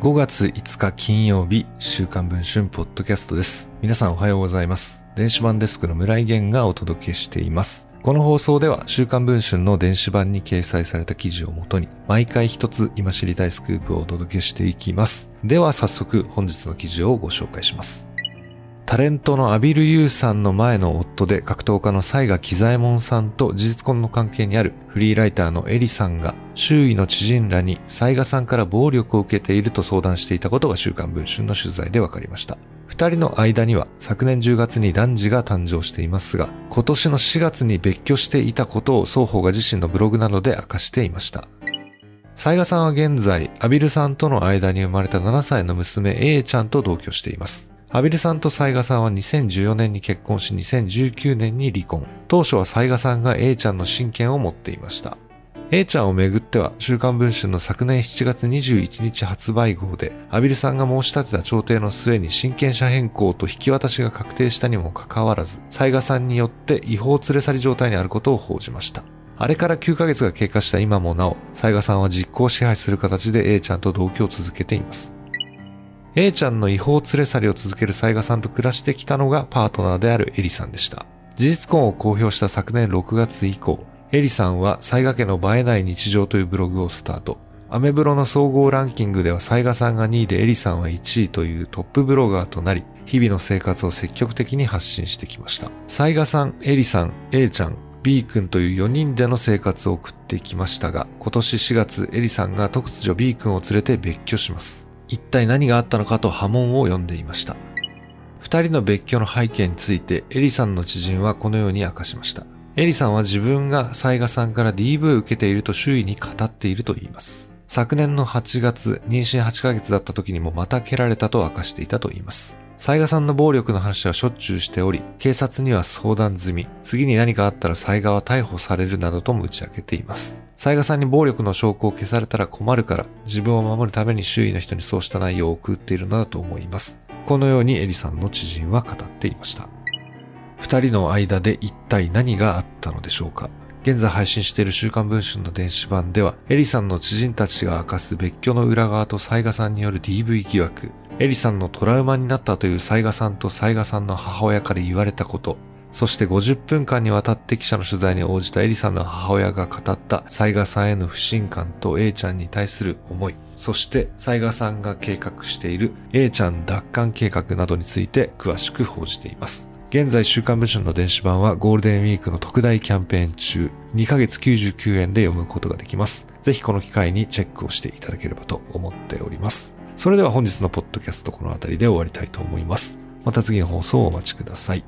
5月5日金曜日、週刊文春ポッドキャストです。皆さんおはようございます。電子版デスクの村井源がお届けしています。この放送では週刊文春の電子版に掲載された記事をもとに毎回一つ今知りたいスクープをお届けしていきます。では早速本日の記事をご紹介します。タレントのアビル・ユーさんの前の夫で格闘家の西賀喜左衛門さんと事実婚の関係にあるフリーライターのエリさんが周囲の知人らに西賀さんから暴力を受けていると相談していたことが週刊文春の取材で分かりました。二人の間には昨年10月に男児が誕生していますが、今年の4月に別居していたことを双方が自身のブログなどで明かしていました。西賀さんは現在、アビルさんとの間に生まれた7歳の娘 A ちゃんと同居しています。アビルさんとサイガさんは2014年に結婚し2019年に離婚。当初はサイガさんが A ちゃんの親権を持っていました。A ちゃんをめぐっては、週刊文春の昨年7月21日発売号で、アビルさんが申し立てた調停の末に親権者変更と引き渡しが確定したにもかかわらず、サイガさんによって違法連れ去り状態にあることを報じました。あれから9ヶ月が経過した今もなお、サイガさんは実行支配する形で A ちゃんと同居を続けています。A ちゃんの違法連れ去りを続ける雑賀さんと暮らしてきたのがパートナーであるエリさんでした。事実婚を公表した昨年6月以降、エリさんは雑賀家の映えない日常というブログをスタート。アメブロの総合ランキングでは雑賀さんが2位でエリさんは1位というトップブロガーとなり、日々の生活を積極的に発信してきました。雑賀さん、エリさん、A ちゃん、B 君という4人での生活を送ってきましたが、今年4月、エリさんが突如 B 君を連れて別居します。一体何があったのかと波紋を呼んでいました。二人の別居の背景についてエリさんの知人はこのように明かしました。エリさんは自分がサイガさんから DV を受けていると周囲に語っていると言います。昨年の8月、妊娠8ヶ月だった時にもまた蹴られたと明かしていたと言います。雑賀さんの暴力の話はしょっちゅうしており、警察には相談済み、次に何かあったら雑賀は逮捕されるなどとも打ち明けています。雑賀さんに暴力の証拠を消されたら困るから、自分を守るために周囲の人にそうした内容を送っているのだと思います。このようにエリさんの知人は語っていました。二人の間で一体何があったのでしょうか？現在配信している週刊文春の電子版では、エリさんの知人たちが明かす別居の裏側と雑賀さんによる DV 疑惑、エリさんのトラウマになったという雑賀さんと雑賀さんの母親から言われたこと、そして50分間にわたって記者の取材に応じたエリさんの母親が語った雑賀さんへの不信感と A ちゃんに対する思い、そして雑賀さんが計画している A ちゃん奪還計画などについて詳しく報じています。現在週刊文春の電子版はゴールデンウィークの特大キャンペーン中、2ヶ月99円で読むことができます。ぜひこの機会にチェックをしていただければと思っております。それでは本日のポッドキャストこの辺りで終わりたいと思います。また次の放送をお待ちください。